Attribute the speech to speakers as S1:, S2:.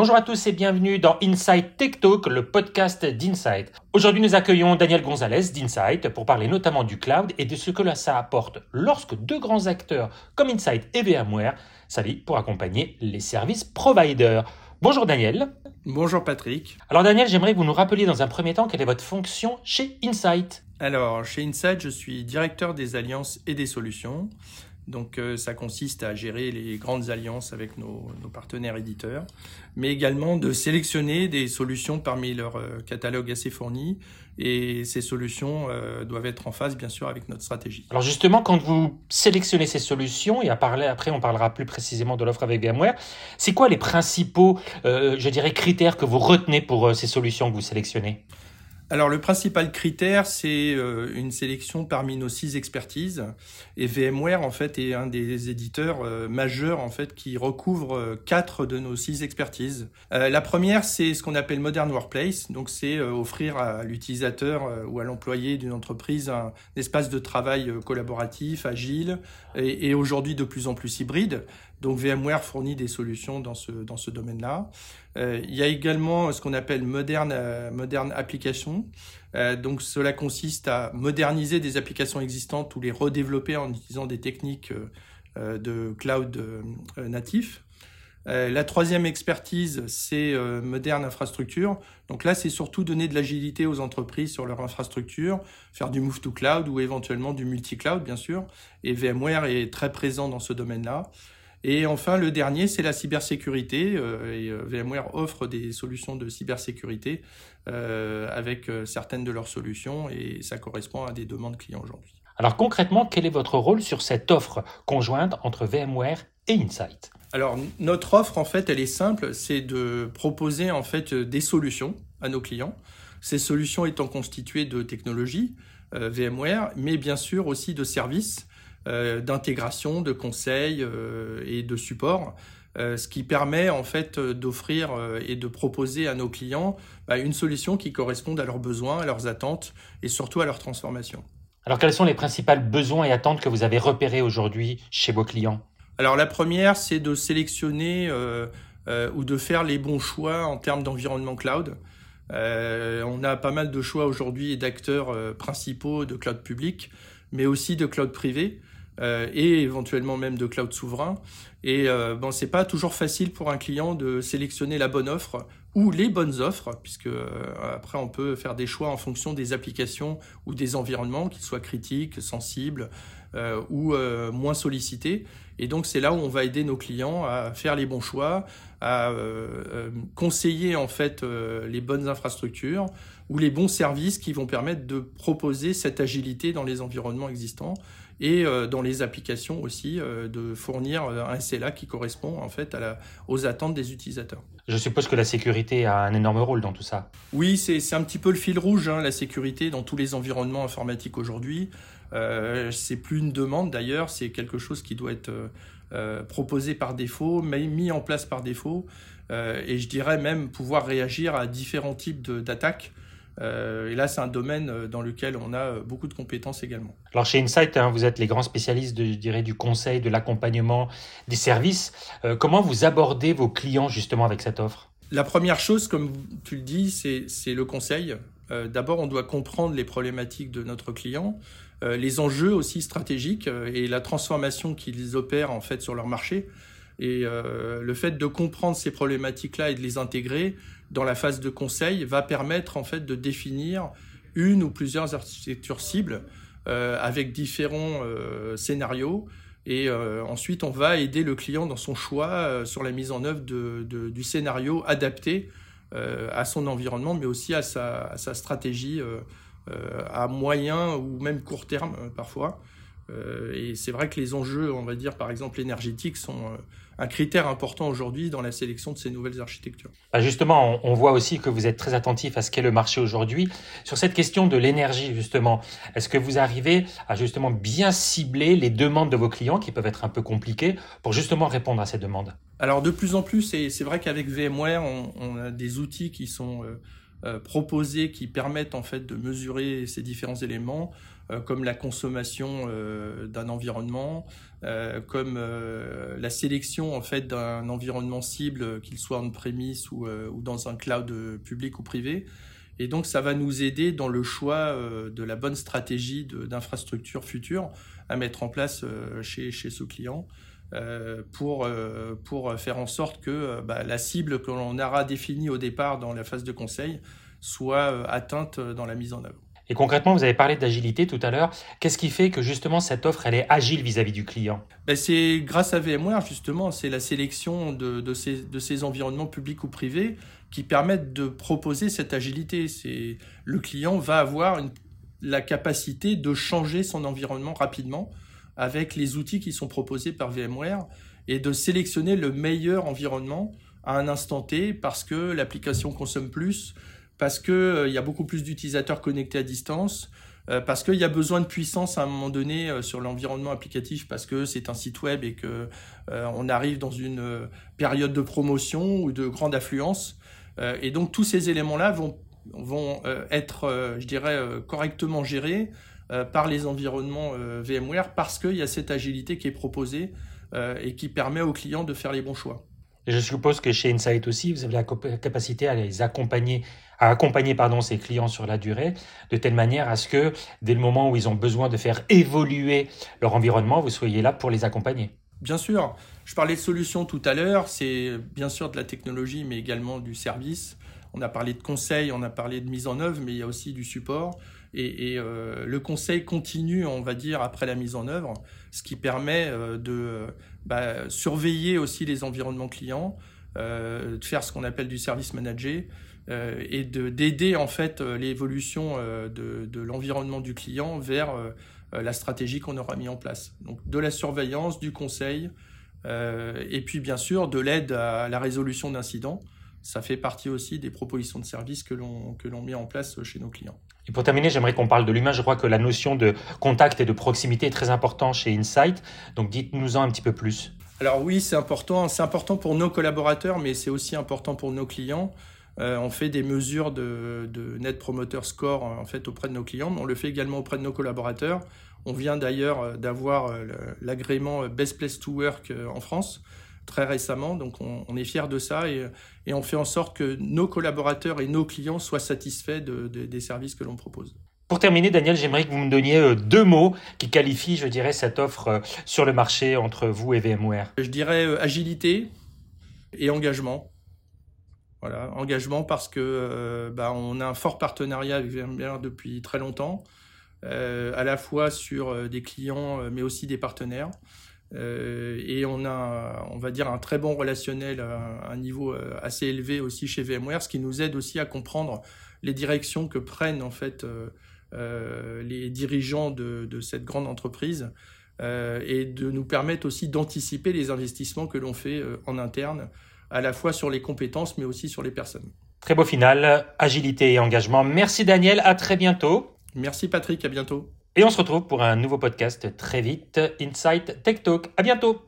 S1: Bonjour à tous et bienvenue dans Insight Tech Talk, le podcast d'Insight. Aujourd'hui, nous accueillons Daniel Gonzalez d'Insight pour parler notamment du cloud et de ce que ça apporte lorsque deux grands acteurs comme Insight et VMware s'allient pour accompagner les services providers. Bonjour Daniel.
S2: Bonjour Patrick.
S1: Alors Daniel, j'aimerais que vous nous rappeliez dans un premier temps quelle est votre fonction chez Insight.
S2: Alors, chez Insight, je suis directeur des alliances et des solutions. Donc euh, ça consiste à gérer les grandes alliances avec nos, partenaires éditeurs, mais également de sélectionner des solutions parmi leur euh, catalogue assez fourni. Et ces solutions euh, doivent être en phase, bien sûr, avec notre stratégie.
S1: Alors justement, quand vous sélectionnez ces solutions, et à parler après, on parlera plus précisément de l'offre avec VMware, c'est quoi les principaux, je dirais, critères que vous retenez pour ces solutions que vous sélectionnez?
S2: Alors le principal critère, c'est euh, une sélection parmi nos six expertises. Et VMware, en fait, est un des éditeurs euh, majeurs, en fait, qui recouvre euh, quatre de nos six expertises. la première, c'est ce qu'on appelle Modern Workplace. Donc c'est offrir à l'utilisateur ou à l'employé d'une entreprise un, espace de travail collaboratif, agile et, et aujourd'hui de plus en plus hybride. Donc VMware fournit des solutions dans ce, dans ce domaine-là. Euh, il y a également ce qu'on appelle moderne, euh, moderne application. Euh, donc cela consiste à moderniser des applications existantes ou les redévelopper en utilisant des techniques de cloud natif. la troisième expertise, c'est moderne infrastructure. Donc là, c'est surtout donner de l'agilité aux entreprises sur leur infrastructure, faire du move to cloud ou éventuellement du multi-cloud, bien sûr. Et VMware est très présent dans ce domaine-là. Et enfin, le dernier, c'est la cybersécurité. Euh, et euh, VMware offre des solutions de cybersécurité euh, avec certaines de leurs solutions et ça correspond à des demandes clients aujourd'hui.
S1: Alors concrètement, quel est votre rôle sur cette offre conjointe entre VMware et Insight?
S2: Alors notre offre, en fait, elle est simple, c'est de proposer en fait des solutions à nos clients. Ces solutions étant constituées de technologies VMware, mais bien sûr aussi de services d'intégration, de conseils euh, et de support. Euh, ce qui permet en fait d'offrir et de proposer à nos clients bah, une solution qui corresponde à leurs besoins, à leurs attentes et surtout à leur transformation.
S1: Alors quels sont les principaux besoins et attentes que vous avez repérés aujourd'hui chez vos clients?
S2: Alors la première, c'est de sélectionner ou de faire les bons choix en termes d'environnement cloud. on a pas mal de choix aujourd'hui d'acteurs principaux de cloud public, mais aussi de cloud privé. Euh, et éventuellement même de cloud souverain. Et euh, bon, c'est pas toujours facile pour un client de sélectionner la bonne offre ou les bonnes offres, puisque euh, après on peut faire des choix en fonction des applications ou des environnements, qu'ils soient critiques, sensibles ou moins sollicités. Et donc c'est là où on va aider nos clients à faire les bons choix, à conseiller en fait les bonnes infrastructures ou les bons services qui vont permettre de proposer cette agilité dans les environnements existants et euh, dans les applications aussi euh, de fournir euh, un SLA qui correspond en fait à la, aux attentes des utilisateurs.
S1: Je suppose que la sécurité a un énorme rôle dans tout ça.
S2: Oui, c'est un petit peu le fil rouge, hein, la sécurité dans tous les environnements informatiques aujourd'hui. Euh, c'est plus une demande d'ailleurs, c'est quelque chose qui doit être euh, proposé par défaut, mis en place par défaut, euh, et je dirais même pouvoir réagir à différents types d'attaques. Euh, et là, c'est un domaine euh, dans lequel on a euh, beaucoup de compétences également.
S1: Alors chez Insight, hein, vous êtes les grands spécialistes, de, je dirais, du conseil, de l'accompagnement, des services. comment vous abordez vos clients justement avec cette offre?
S2: La première chose, comme tu le dis, c'est le conseil. D'abord, on doit comprendre les problématiques de notre client, les enjeux aussi stratégiques et la transformation qu'ils opèrent en fait sur leur marché. Et le fait de comprendre ces problématiques-là et de les intégrer, dans la phase de conseil va permettre en fait de définir une ou plusieurs architectures cibles euh, avec différents euh, scénarios et euh, ensuite on va aider le client dans son choix sur la mise en œuvre de, du scénario adapté à son environnement mais aussi à sa stratégie à moyen ou même court terme parfois. Euh, et c'est vrai que les enjeux, on va dire par exemple énergétiques, sont euh, un critère important aujourd'hui dans la sélection de ces nouvelles architectures.
S1: Bah, justement, on voit aussi que vous êtes très attentif à ce qu'est le marché aujourd'hui. Sur cette question de l'énergie, justement, est-ce que vous arrivez à justement bien cibler les demandes de vos clients qui peuvent être un peu compliquées pour justement répondre à ces demandes?
S2: Alors de plus en plus, c'est vrai qu'avec VMware, on, a des outils qui sont... Euh, proposés qui permettent en fait de mesurer ces différents éléments. comme la consommation d'un environnement, comme la sélection en fait d'un environnement cible, qu'il soit en prémisse ou, ou, dans un cloud public ou privé. Et donc, ça va nous aider dans le choix de la bonne stratégie d'infrastructure future à mettre en place chez, chez ce client. Euh, pour, euh, pour faire en sorte que euh, bah, la cible que l'on aura définie au départ dans la phase de conseil soit atteinte dans la mise en œuvre.
S1: Et concrètement, vous avez parlé d'agilité tout à l'heure. Qu'est-ce qui fait que justement cette offre, elle est agile vis-à-vis du client?
S2: Ben, C'est grâce à VMware, justement, c'est la sélection de, de, ces, de ces environnements publics ou privés qui permettent de proposer cette agilité. C'est Le client va avoir une, la capacité de changer son environnement rapidement avec les outils qui sont proposés par VMware et de sélectionner le meilleur environnement à un instant T parce que l'application consomme plus, parce qu'il euh, y a beaucoup plus d'utilisateurs connectés à distance, euh, parce qu'il y a besoin de puissance à un moment donné euh, sur l'environnement applicatif parce que c'est un site web et que on arrive dans une période de promotion ou de grande affluence. et donc tous ces éléments-là vont, être, je dirais, correctement gérés euh, par les environnements euh, VMware parce qu'il y a cette agilité qui est proposée euh, et qui permet aux clients de faire les bons choix.
S1: Et je suppose que chez Insight aussi, vous avez la capacité à les accompagner, à accompagner pardon, ces clients sur la durée, de telle manière à ce que dès le moment où ils ont besoin de faire évoluer leur environnement, vous soyez là pour les accompagner.
S2: Bien sûr, je parlais de solutions tout à l'heure, c'est bien sûr de la technologie, mais également du service. On a parlé de conseils, on a parlé de mise en œuvre, mais il y a aussi du support. Et, euh, le conseil continue, on va dire, après la mise en œuvre, ce qui permet euh, de bah, surveiller aussi les environnements clients, euh, de faire ce qu'on appelle du service manager et d'aider en fait l'évolution de, l'environnement du client vers la stratégie qu'on aura mis en place. Donc de la surveillance, du conseil, et puis bien sûr de l'aide à la résolution d'incidents ça fait partie aussi des propositions de services que l'on met en place chez nos clients.
S1: Et pour terminer, j'aimerais qu'on parle de l'humain. Je crois que la notion de contact et de proximité est très importante chez Insight. Donc dites-nous-en un petit peu plus.
S2: Alors oui, c'est important. C'est important pour nos collaborateurs, mais c'est aussi important pour nos clients. Euh, on fait des mesures de, Net Promoter Score en fait auprès de nos clients, mais on le fait également auprès de nos collaborateurs. On vient d'ailleurs euh, d'avoir euh, l'agrément Best Place to Work en France très récemment. Donc on, est fiers de ça et, on fait en sorte que nos collaborateurs et nos clients soient satisfaits des services que l'on propose.
S1: Pour terminer, Daniel, j'aimerais que vous me donniez euh, deux mots qui qualifient, je dirais, cette offre euh, sur le marché entre vous et VMware.
S2: Je dirais euh, agilité et engagement. Voilà, engagement parce que bah, on a un fort partenariat avec VMware depuis très longtemps, à la fois sur des clients mais aussi des partenaires. Euh, et on a, on va dire, un très bon relationnel à un niveau euh, assez élevé aussi chez VMware, ce qui nous aide aussi à comprendre les directions que prennent en fait euh, les dirigeants de, de, cette grande entreprise et de nous permettre aussi d'anticiper les investissements que l'on fait en interne, à la fois sur les compétences mais aussi sur les personnes.
S1: Très beau final, agilité et engagement. Merci Daniel, à très bientôt.
S2: Merci Patrick, à bientôt.
S1: Et on se retrouve pour un nouveau podcast très vite. Insight Tech Talk. À bientôt.